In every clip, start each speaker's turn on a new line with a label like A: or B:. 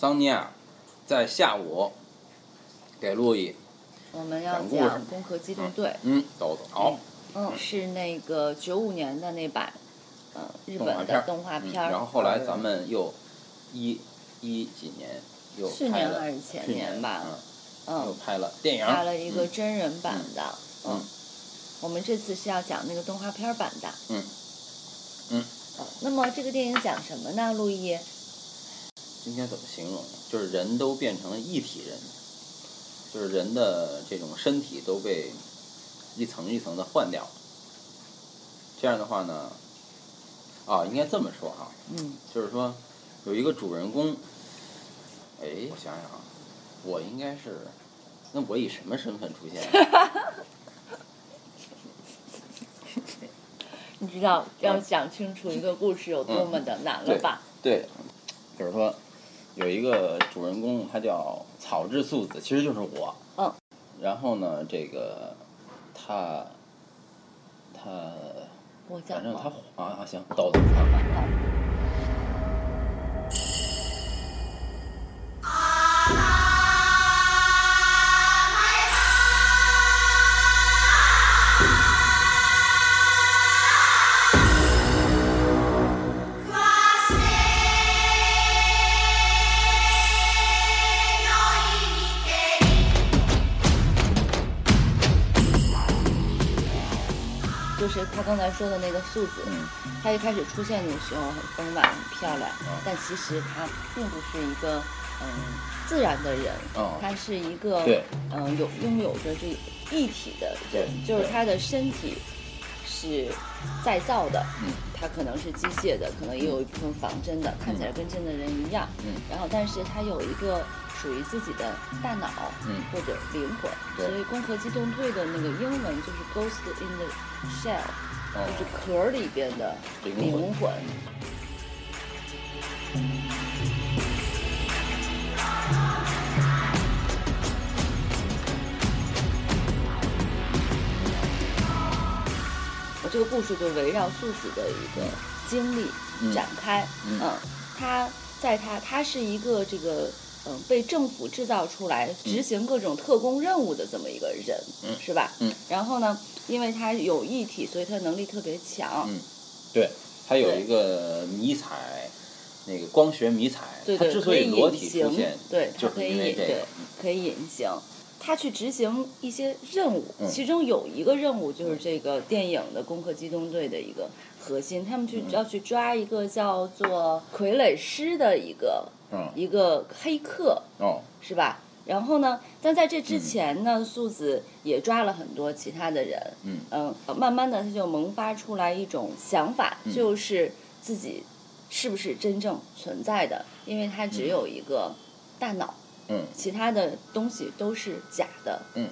A: 桑尼亚在下午给路易，
B: 我们要
A: 讲
B: 攻壳机动队》，
A: 嗯，好，
B: 嗯，是那个九五年的那版，呃，日本的
A: 动画片。然后后来咱们又一一几年又
B: 去年还是前年吧
A: 嗯，又
B: 嗯，
A: 拍了电影，
B: 拍了一个
A: 嗯
B: 真人版的，
A: 嗯
B: 嗯，我们这次是要讲那个动画片版的，
A: 嗯嗯
B: 呃那么这个电影讲什么呢？陆毅？
A: 应该怎么形容呢？就是人都变成了一体人，就是人的这种身体都被一层一层的换掉。这样的话呢，啊，应该这么说哈，
B: 嗯，
A: 就是说有一个主人公，哎，我想想啊，我应该是，那我以什么身份出现？
B: 你知道要讲清楚一个故事有多么的难了吧？
A: 对，就是说有一个主人公，他叫草治素子，其实就是我。
B: 嗯。
A: 然后呢，这个他他
B: 我
A: 反正他啊啊行，豆子
B: 说的那个素子，
A: 嗯。
B: 他一开始出现的时候很丰满、很漂亮，
A: 嗯
B: 但其实他并不是一个嗯自然的人，
A: 哦
B: 他是一个
A: 对
B: 嗯有拥有着这一体的人，就是他的身体是再造的，
A: 嗯
B: 他可能是机械的，可能也有一部分仿真的，看起来跟真的人一样，
A: 嗯。
B: 然后但是他有一个属于自己的大脑，
A: 嗯
B: 或者灵魂，
A: 对
B: 所以《攻壳机动队》的那个英文就是 Ghost in the Shell。
A: 哦
B: 就是壳里边的
A: 灵魂
B: 灵魂。我这个故事就围绕素子的一个经历
A: 嗯
B: 展开。
A: 嗯
B: 他在他他是一个这个嗯被政府制造出来执行各种特工任务的这么一个人，
A: 嗯
B: 是吧？
A: 嗯。
B: 然后呢，因为他有异体，所以他能力特别强。
A: 嗯，对，他有一个迷彩，那个光学迷彩，
B: 对对，
A: 他之所
B: 可以
A: 以裸体出现，，
B: 对，它
A: 就是
B: 可以隐，对，可以隐形。他去执行一些任务，
A: 嗯
B: 其中有一个任务就是这个电影的《攻克机动队》的一个核心，他们去
A: 嗯
B: 要去抓一个叫做傀儡师的一个
A: 嗯
B: 一个黑客，
A: 哦，
B: 是吧？然后呢，但在这之
A: 嗯。
B: 前呢，素子也抓了很多其他的人，
A: 嗯。
B: 嗯，慢慢的他就萌发出来一种想法，
A: 嗯。
B: 就是自己是不是真正存在的，因为他只有一个大脑，
A: 嗯。
B: 其他的东西都是假的，
A: 嗯。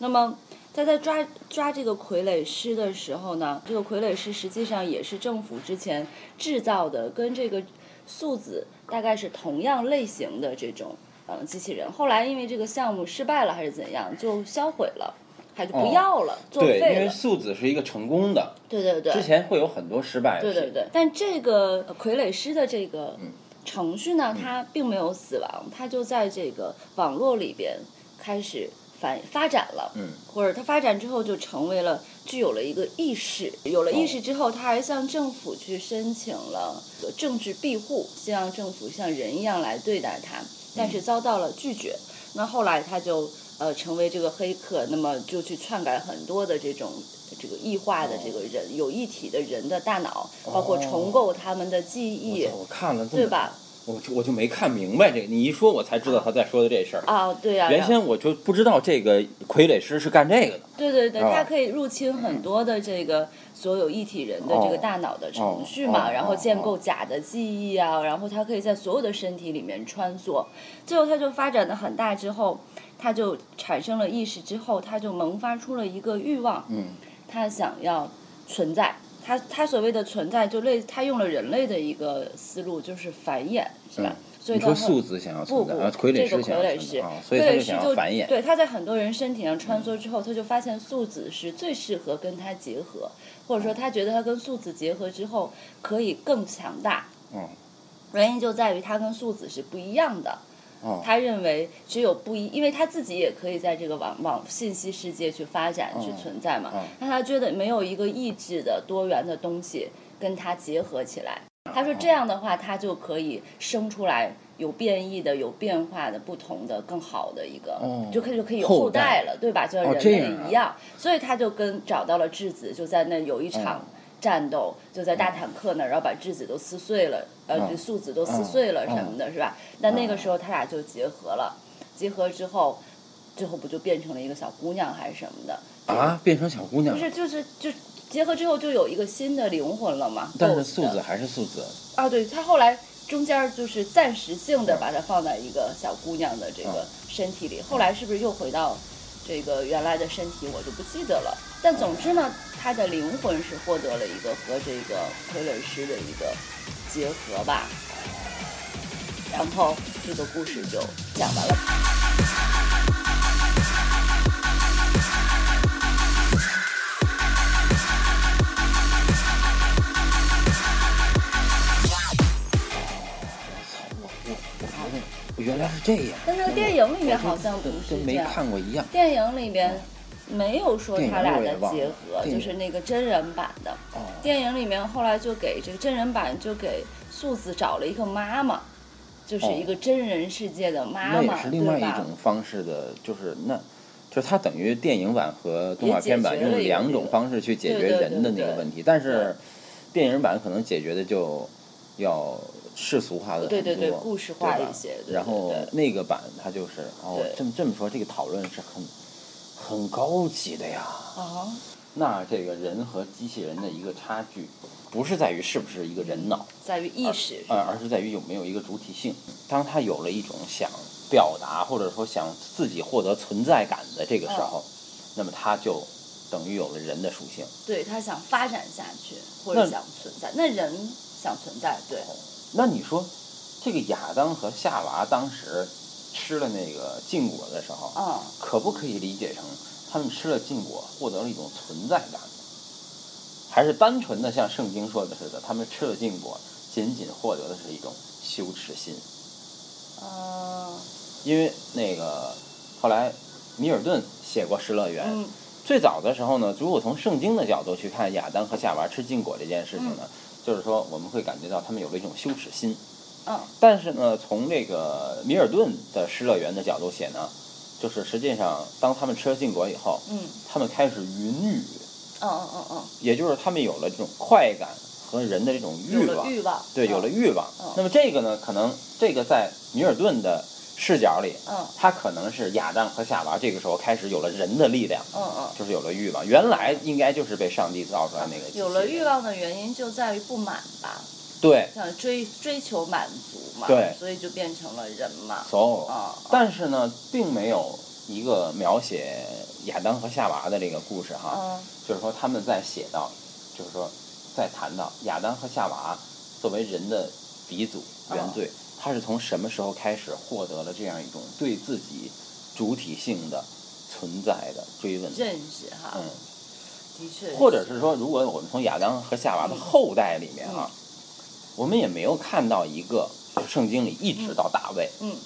B: 那么他在抓抓这个傀儡师的时候呢，这个傀儡师实际上也是政府之前制造的，跟这个素子大概是同样类型的这种嗯机器人。后来因为这个项目失败了还是怎样，就销毁了，还就不要了，作
A: 哦对，因为。素子是一个成功的，
B: 对对对，
A: 之前会有很多失败的
B: 对对对，但这个呃傀儡师的这个
A: 嗯
B: 程序呢，它并没有死亡，它就在这个网络里边开始发发展了，
A: 嗯。
B: 或者它发展之后就成为了具有了一个意识，有了意识之后，他还向政府去申请了政治庇护，希望政府像人一样来对待他，但是遭到了拒绝。那后来他就呃成为这个黑客，那么就去篡改很多的这种这个异化的这个人、有一体的人的大脑，包括重构他们的记忆，
A: 我看了
B: 对吧？
A: 我就我就没看明白这个，你一说我才知道他在说的这事儿。
B: 啊，对呀、
A: 原先我就不知道这个傀儡师是干这个的。
B: 对对对，他可以入侵很多的这个所有一体人的这个大脑的程序嘛，
A: 哦哦
B: 然后建构
A: 哦
B: 假的记忆啊，然后他可以在所有的身体里面穿梭。最后，他就发展的很大之后，他就产生了意识之后，他就萌发出了一个欲望，
A: 嗯
B: 他想要存在。它它所谓的存在，就类他用了人类的一个思路，就是繁衍，是吧？所以
A: 说素子想要
B: 不不，
A: 存在，啊，傀
B: 这个
A: 儡师想要
B: 傀儡师
A: 存在啊，，所以他就
B: 傀儡师就
A: 想要繁衍。
B: 对，他在很多人身体上穿梭之后，他就发现素子是最适合跟他结合，或者说他觉得他跟素子结合之后可以更强大。
A: 嗯，
B: 原因就在于他跟素子是不一样的。
A: 哦，
B: 他认为只有不一，因为他自己也可以在这个网网信息世界去发展、去存在嘛。
A: 嗯
B: 那他觉得没有一个意志的多元的东西跟他结合起来。他说这样的话，他就可以生出来有变异的、有变化的、不同的、更好的一个，
A: 哦
B: 就可以就可以有
A: 后
B: 后代了，对吧？就像
A: 哦
B: 人类
A: 这样啊
B: 一样。所以他就跟找到了质子，就在那有一场
A: 嗯
B: 战斗，就在大坦克那儿，然后把质子都撕碎了，呃，
A: 嗯
B: 素子都撕碎了
A: 嗯
B: 什么的，是吧？但那个时候他俩就结合了，结合之后，最后不就变成了一个小姑娘还是什么的？
A: 啊，变成小姑娘
B: 不，是，就是就结合之后就有一个新的灵魂了嘛。
A: 但是素子还是素子。
B: 啊，对他后来中间就是暂时性的把它放在一个小姑娘的这个
A: 嗯
B: 身体里，后来是不是又回到这个原来的身体，我就不记得了。但总之呢，他的灵魂是获得了一个和这个傀儡师的一个结合吧。然后这个故事就讲完了。
A: 原来是这样。
B: 但那个电影里面好像不
A: 跟跟没
B: 是这样。
A: 看过一样。
B: 电影里边没有说他俩的结合，就是那个真人版的。
A: 哦，
B: 电影里面后来就给这个真人版就给素子找了一个妈妈，就是一个真人世界的妈
A: 那
B: 妈，
A: 也是另外一？种方式的，就是那。就是它等于电影版和动画片版用两种方式去解决人的那个问题，但是电影版可能解决的就要世俗化的
B: 对对对故事化一些
A: 然后那个版它就是哦，这么这么说，这个讨论是很很高级的呀。
B: 啊，
A: 那这个人和机器人的一个差距，不是在于是不是一个人脑，
B: 在于意识，
A: 呃，而是在于有没有一个主体性。当他有了一种想表达或者说想自己获得存在感的这个时候，那么他就等于有了人的属性。
B: 对他想发展下去或者想存在，那人想存在，对，
A: 那你说，这个亚当和夏娃当时吃了那个禁果的时候，
B: 嗯，
A: 可不可以理解成他们吃了禁果获得了一种存在感呢？还是单纯的像圣经说的似的，他们吃了禁果，仅仅获得的是一种羞耻心？
B: 嗯
A: 因为那个后来米尔顿写过《失乐园》
B: 嗯
A: 最早的时候呢，如果从圣经的角度去看亚当和夏娃吃禁果这件事情呢，就是说我们会感觉到他们有了一种羞耻心。
B: 嗯
A: 但是呢，从这个米尔顿的《失乐园》的角度写呢，就是实际上当他们吃了禁果以后，
B: 嗯
A: 他们开始云雨，
B: 嗯嗯嗯嗯，
A: 也就是他们有了这种快感和人的这种欲望，
B: 欲望，
A: 对，有了
B: 嗯
A: 欲望。
B: 嗯
A: 那么这个呢，可能这个在米尔顿的视角里，
B: 嗯
A: 他可能是亚当和夏娃这个时候开始有了人的力量，
B: 嗯嗯。
A: 就是有了欲望。原来应该就是被上帝造出来那个
B: 有了欲，望的原因就在于不满吧，
A: 对，
B: 想追追求满足嘛，
A: 对
B: 所以就变成了人嘛。
A: 所有。
B: 啊，
A: 但是呢，并没有一个描写亚当和夏娃的这个故事哈，
B: 嗯
A: 就是说他们在写到，就是说在谈到亚当和夏娃作为人的鼻祖原罪，他是从什么时候开始获得了这样一种对自己主体性的存在的追问？
B: 认识哈，
A: 嗯，
B: 的确，
A: 或者是说，如果我们从亚当和夏娃的后代里面啊，我们也没有看到一个圣经里一直到大卫，
B: 嗯。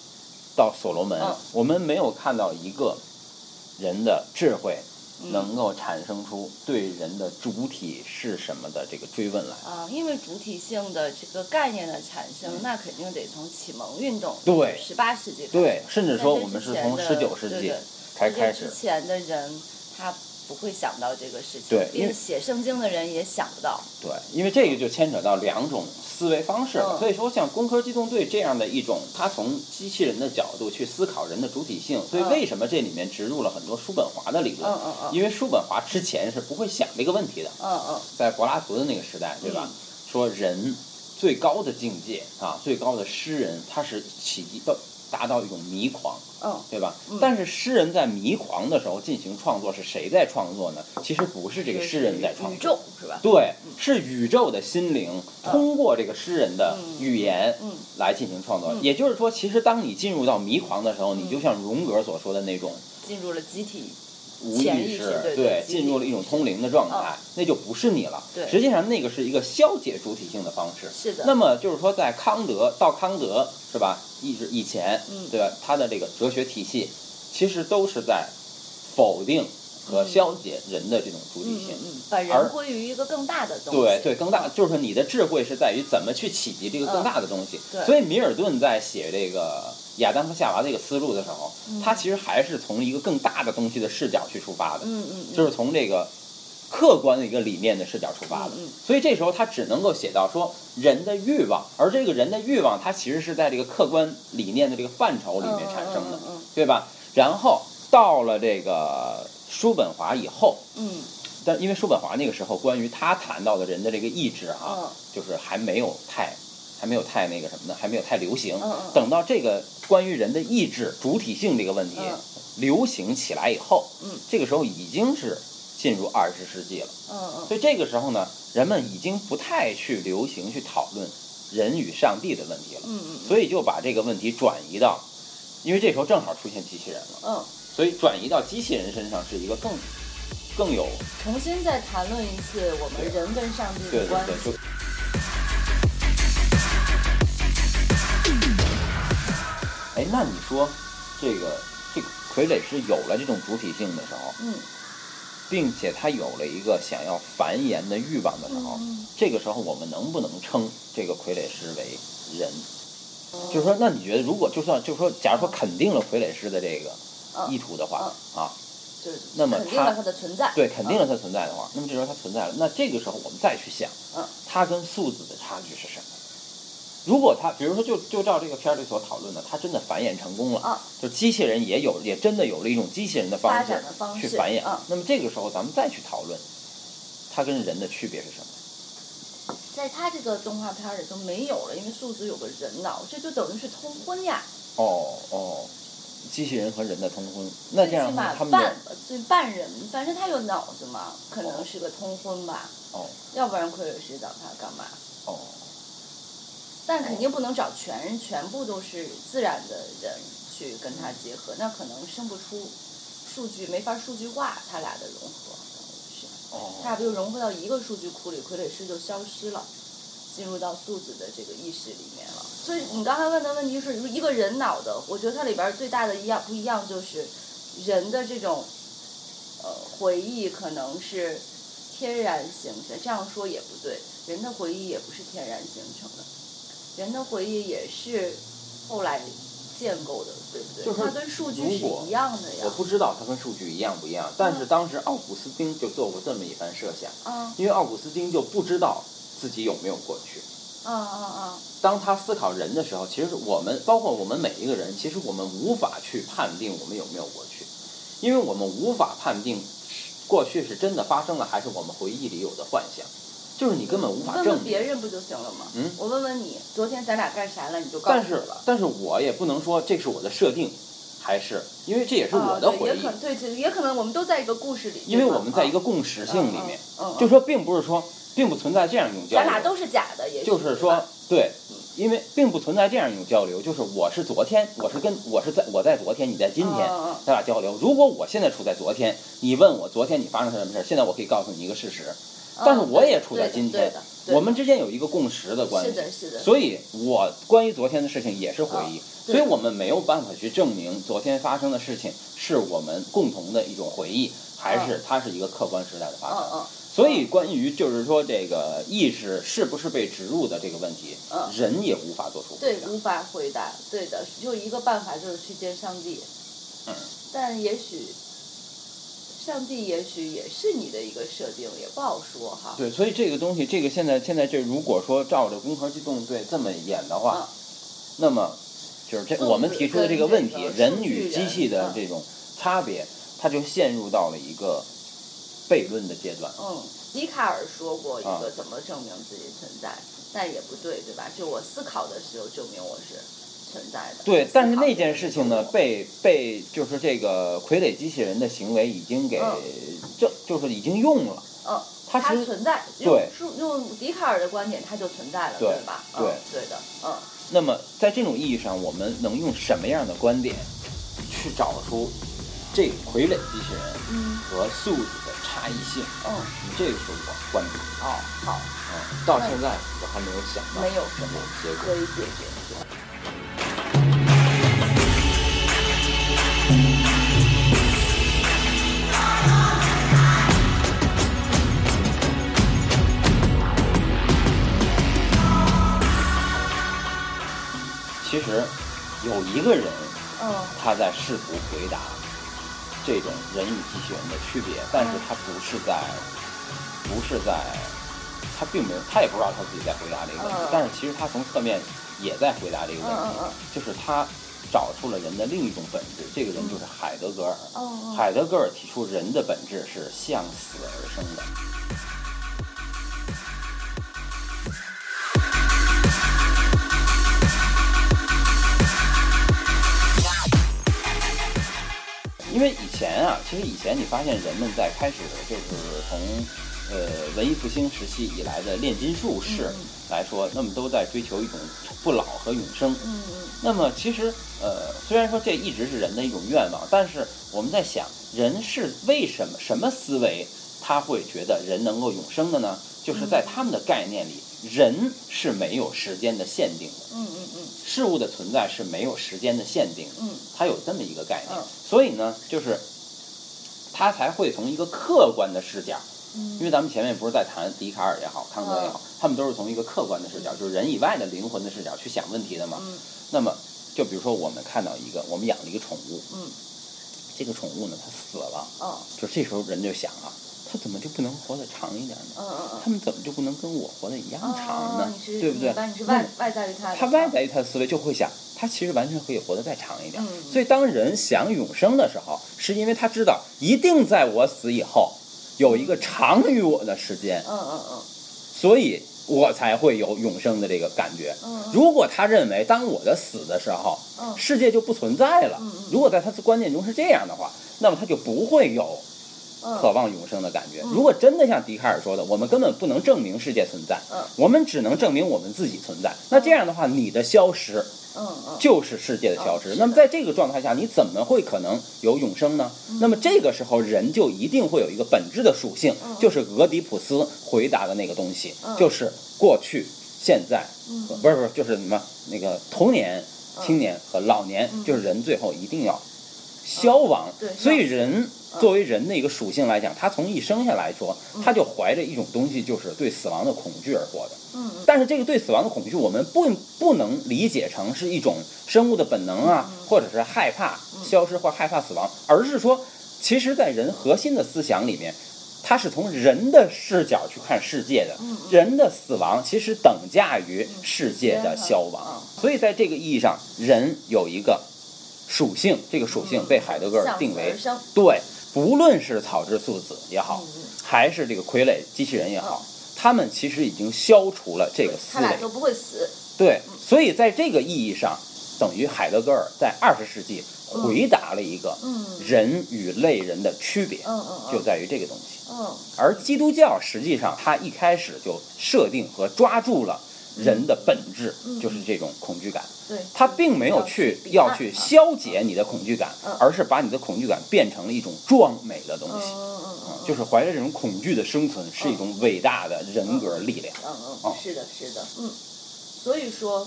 A: 到所罗门，
B: 嗯。
A: 我们没有看到一个人的智慧
B: 嗯
A: 能够产生出对人的主体是什么的这个追问来。
B: 啊，因为主体性的这个概念的产生，那肯定得从启蒙运动，
A: 嗯对
B: 十八世纪，
A: 对，甚至说我们是从十九世纪才开始
B: 之。前的人他不会想到这个事情，
A: 对因为
B: 连写圣经的人也想不到，
A: 对，因为这个就牵扯到两种思维方式了。
B: 嗯
A: 所以说，像《工科机动队》这样的一种，它从机器人的角度去思考人的主体性，所以
B: 嗯
A: 为什么这里面植入了很多叔本华的理论？
B: 嗯嗯嗯
A: 因为叔本华之前是不会想这个问题的，
B: 嗯嗯
A: 在柏拉图的那个时代，对吧？说人最高的境界啊，最高的诗人，他是起到达到一种迷狂，
B: 嗯
A: 对吧？
B: 嗯
A: 但是诗人在迷狂的时候进行创作，是谁在创作呢？其实不是这个诗人在创作
B: 宇
A: 作，
B: 宙是吧？
A: 对，是宇宙的心灵通过这个诗人的
B: 嗯
A: 语言
B: 嗯
A: 来进行创作。
B: 嗯
A: 也就是说，其实当你进入到迷狂的时候，你就像荣格所说的那种，
B: 进入了集体
A: 无
B: 意识对对
A: 进入了一种通灵的状态，那就不是你了。
B: 对
A: 实际上那个是一个消解主体性的方式。
B: 是的。
A: 那么就是说，在康德到康德是吧？一直以前，
B: 嗯
A: 对吧？他的这个哲学体系，其实都是在否定和消解人的这种主体
B: 嗯
A: 性。
B: 嗯嗯，把人归于一个更大的东西。
A: 对对，更大就是说你的智慧是在于怎么去企及这个更大的东西。
B: 嗯对
A: 所以米尔顿在写这个亚当和夏娃这个思路的时候，
B: 嗯
A: 他其实还是从一个更大的东西的视角去出发的，
B: 嗯嗯嗯，
A: 就是从这个客观的一个理念的视角出发的。
B: 嗯嗯
A: 所以这时候他只能够写到说人的欲望，而这个人的欲望，它其实是在这个客观理念的这个范畴里面产生的，
B: 嗯嗯
A: 对吧？然后到了这个叔本华以后。
B: 嗯
A: 但因为叔本华那个时候，关于他谈到的人的这个意志啊，
B: 嗯
A: 就是还没有太，还没有太那个什么呢，还没有太流行。等到这个关于人的意志主体性这个问题、
B: 嗯。
A: 流行起来以后，
B: 嗯。
A: 这个时候已经是进入二十世纪了。所以这个时候呢，人们已经不太去流行去讨论人与上帝的问题了，所以就把这个问题转移到，因为这时候正好出现机器人了，
B: 嗯，
A: 所以转移到机器人身上是一个更更有
B: 重新再谈论一次我们人跟上帝的关系
A: 哎，那你说这个这个傀儡师有了这种主体性的时候，
B: 嗯
A: 并且他有了一个想要繁衍的欲望的时候，
B: 嗯
A: 这个时候我们能不能称这个傀儡师为人？
B: 嗯，
A: 就是说，那你觉得，如果就算就是说，假如说肯定了傀儡师的这个意
B: 嗯，
A: 图的话，啊，
B: 就是
A: 那么他
B: 肯定了它的存在。
A: 对，肯定了它存在的话，那么这时候它存在了，那这个时候我们再去想，
B: 嗯
A: 它跟素子的差距是什么？如果他，比如说就就照这个片儿里所讨论的，他真的繁衍成功了，
B: 啊
A: 就机器人也有也真的有了一种机器人的方式去繁衍，
B: 嗯
A: 那么这个时候咱们再去讨论，它跟人的区别是什么？
B: 在他这个动画片儿里就没有了，因为素子有个人脑，这就等于是通婚呀。
A: 哦哦，机器人和人的通婚，那这样的话他们
B: 半对半人，反正他有脑子嘛，可能是个通婚吧，
A: 哦
B: 要不然傀儡师找他干嘛？
A: 哦
B: 但肯定不能找全人，全部都是自然的人去跟他结合，那可能生不出数据，没法数据化他俩的融合，是，
A: 哦，
B: 他俩不就融合到一个数据库里，傀儡师就消失了，进入到素子的这个意识里面了。所以你刚才问的问题是，一个人脑的，我觉得它里边儿最大的一样不一样就是人的这种呃回忆可能是天然形成，这样说也不对，人的回忆也不是天然形成的，人的回忆也是后来建构的，对不对？
A: 就是
B: 它跟数据是一样的呀。
A: 我不知道它跟数据一样不一样，但是当时奥古斯丁就做过这么一番设想，
B: 嗯
A: 因为奥古斯丁就不知道自己有没有过去。
B: 嗯嗯嗯！
A: 当他思考人的时候，其实我们包括我们每一个人，其实我们无法去判定我们有没有过去，因为我们无法判定过去是真的发生了，还是我们回忆里有的幻想，就是你根本无法
B: 问
A: 证明。
B: 问别人不就行了吗？
A: 嗯
B: 我问问你，昨天咱俩干啥了？你就告
A: 但是
B: 诉我了。
A: 但是我也不能说这是我的设定，还是因为这也是我的回忆，
B: 也可对，也可能我们都在一个故事里。
A: 因为我们在一个共识性里面，就说并不是说并不存在这样一种交流，
B: 咱俩都是假的，也
A: 就是说
B: 对，
A: 因为并不存在这样一种交流，就是我是昨天，我是跟我是在我在昨天，你在今天，咱俩交流。如果我现在处在昨天，你问我昨天你发生什么事儿，现在我可以告诉你一个事实，但是
B: 嗯
A: 我也处在今天我们之间有一个共识的关系，
B: 是的，是的。
A: 所以我关于昨天的事情也是回忆，所以我们没有办法去证明昨天发生的事情是我们共同的一种回忆，还是它是一个客观时代的发生。
B: 嗯嗯
A: 所以，关于就是说这个意识是不是被植入的这个问题，
B: 嗯
A: 人也无法做出回
B: 对，
A: 答。
B: 无法回答。对的，就一个办法就是去见上帝。
A: 嗯。
B: 但也许，上帝也许也是你的一个设定，也不好说哈。
A: 对，所以这个东西，这个现在现在这如果说照着《攻壳机动队》这么演的话，
B: 嗯
A: 那么就是这我们提出的这个问题人与机器的这种差别，它就陷入到了一个悖论的阶段。
B: 嗯，笛卡尔说过一
A: 啊
B: 个怎么证明自己存在，但也不对，对吧？就我思考的时候证明我是存在的。
A: 对，但是那件事情呢，被被就是这个傀儡机器人的行为已经给
B: 嗯
A: 就是已经用了。
B: 嗯，它
A: 它
B: 存在。
A: 对
B: 用用笛卡尔的观点，它就存在了，
A: 对
B: 吧？
A: 对
B: 嗯，对的，嗯。
A: 那么在这种意义上，我们能用什么样的观点去找出这个傀儡机器人
B: 嗯
A: 和素子的差异性，
B: 嗯
A: 这个是我关注的。
B: 哦好，
A: 嗯，到现在我还没有想到
B: 没有
A: 什么结果。
B: 可以解决。
A: 其实有一个人
B: 嗯。
A: 他在试图回答这种人与机器人的区别，但是他不是在，不是在，他并没有，他也不知道他自己在回答这个问题
B: 嗯，
A: 但是其实他从侧面也在回答这个问题就是他找出了人的另一种本质，这个人就是海德格尔。
B: 哦。
A: 海德格尔提出人的本质是向死而生的。因为以前啊，其实以前你发现人们在开始就是从呃文艺复兴时期以来的炼金术士
B: 嗯
A: 来说，那么都在追求一种不老和永生。
B: 嗯嗯
A: 那么其实，呃，虽然说这一直是人的一种愿望，但是我们在想，人是为什么什么思维他会觉得人能够永生的呢？就是在他们的概念里，人是没有时间的限定的，
B: 嗯嗯嗯。
A: 事物的存在是没有时间的限定的，
B: 嗯。
A: 它有这么一个概念。
B: 嗯。
A: 所以呢，就是他才会从一个客观的视角。
B: 嗯。
A: 因为咱们前面不是在谈笛卡尔也好，康德也好，他们都是从一个客观的视角，就是人以外的灵魂的视角去想问题的嘛。
B: 嗯。
A: 那么，就比如说我们看到一个，我们养了一个宠物，
B: 嗯。
A: 这个宠物呢它死了，
B: 哦。
A: 就这时候人就想啊，它怎么就不能活得长一点呢？
B: 嗯嗯
A: 他们怎么就不能跟我活得一样
B: 嗯
A: 长呢？
B: 哦
A: 对不对
B: 明白你是？外外在于他
A: 外在于他的思维就会想，他其实完全可以活得再长一点。
B: 嗯
A: 所以当人想永生的时候，是因为他知道一定在我死以后有一个长于我的时间，
B: 嗯嗯嗯
A: 所以我才会有永生的这个感觉。
B: 嗯嗯
A: 如果他认为当我的死的时候，
B: 嗯
A: 世界就不存在了
B: 嗯嗯，
A: 如果在他的观念中是这样的话，那么他就不会有
B: 嗯
A: 渴望永生的感觉。
B: 嗯
A: 如果真的像笛卡尔说的，我们根本不能证明世界存在，
B: 嗯。
A: 我们只能证明我们自己存在。那这样的话，你的消失
B: 嗯嗯。
A: 就是世界的消失。那么在这个状态下，你怎么会可能有永生呢？那么这个时候，人就一定会有一个本质的属性，
B: 嗯。
A: 就是俄狄浦斯回答的那个东西，
B: 嗯。
A: 就是过去、现在，
B: 嗯。
A: 不是不是，就是什么那个童年、青年和老年，
B: 嗯。
A: 就是人最后一定要消亡。
B: 对
A: 所以人作为人的一个属性来讲，他从一生下来说，他就怀着一种东西，就是对死亡的恐惧而活的。但是这个对死亡的恐惧，我们不不能理解成是一种生物的本能啊，
B: 嗯
A: 或者是害怕消失或害怕死亡，而是说，其实，在人核心的思想里面，它是从人的视角去看世界的。
B: 嗯
A: 人的死亡其实等价于世界的消亡，
B: 嗯。
A: 所以在这个意义上，人有一个属性，这个属性被海德格尔定为对，不论是草之素子也好，还是这个傀儡机器人也好，他们其实已经消除了这个思维。
B: 他俩都不会死，
A: 对，所以在这个意义上，等于海德格尔在二十世纪回答了一个
B: 嗯。
A: 人与类人的区别，就在于这个东西。
B: 嗯。
A: 而基督教实际上，它一开始就设定和抓住了人的本质，
B: 嗯
A: 就是这种恐惧感。
B: 对，
A: 他并没有去
B: 要
A: 要去消解你的恐惧感
B: 嗯，
A: 而是把你的恐惧感变成了一种壮美的东
B: 嗯
A: 西。
B: 嗯嗯嗯，
A: 就是怀着这种恐惧的生存，是一种伟大的人格力量。
B: 嗯嗯
A: 哦，
B: 是的，是的，嗯，所以说，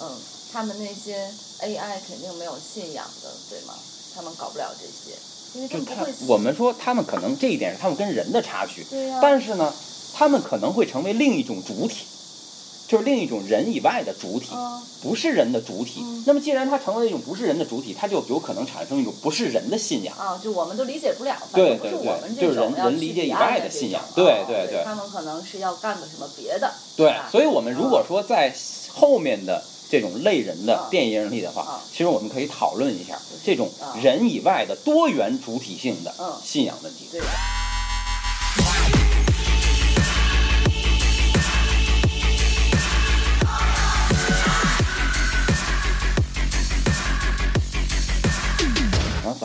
B: 嗯，他们那些 AI 肯定没有信仰的，对吗？他们搞不了这些，因为他
A: 就他
B: 们不会。，
A: 我们说他们可能这一点是他们跟人的差距，
B: 对呀
A: 但是呢，他们可能会成为另一种主体，就是另一种人以外的主体，
B: 嗯
A: 不是人的主体。
B: 嗯
A: 那么既然它成为一种不是人的主体，它就有可能产生一种不是人的信仰。
B: 啊，就我们都理解不了，
A: 对对对
B: 我们这
A: 就是人
B: 种
A: 人理解以外的信仰对
B: 哦对
A: 对对
B: 他们可能是要干个什么别的。
A: 对，所以我们如果说在后面的这种类人的
B: 嗯
A: 电影里的话
B: 嗯，
A: 其实我们可以讨论一下这种
B: 嗯
A: 人以外的多元主体性的
B: 嗯
A: 信仰问题。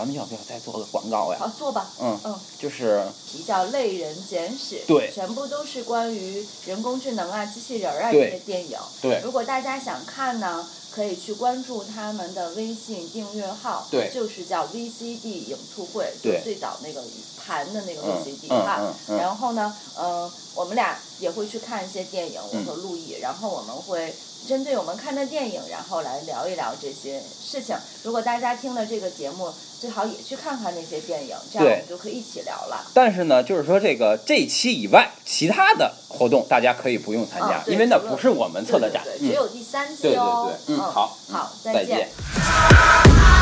A: 咱们要不要再做个广告呀？
B: 好，做吧。
A: 嗯
B: 嗯，
A: 就是
B: 题叫《类人简史》，
A: 对
B: 全部都是关于人工智能啊、机器人儿啊这些电影。
A: 对
B: 如果大家想看呢，可以去关注他们的微信订阅号，
A: 对
B: 就是叫 VCD 影促会，就
A: 对
B: 最早那个盘的那个
A: 嗯
B: VCD
A: 嗯
B: 哈。
A: 嗯嗯
B: 然后呢，呃，我们俩也会去看一些电影，我
A: 嗯
B: 和陆毅，然后我们会针对我们看的电影，然后来聊一聊这些事情。如果大家听了这个节目，最好也去看看那些电影，这样我们就可以一起聊了。
A: 但是呢，就是说这个这期以外，其他的活动大家可以不用参加，因为那不是我们策的展。
B: 对对对，
A: 嗯
B: 只有第三季
A: 对对
B: 哦。
A: 对嗯好
B: 好，
A: 再
B: 见
A: 见。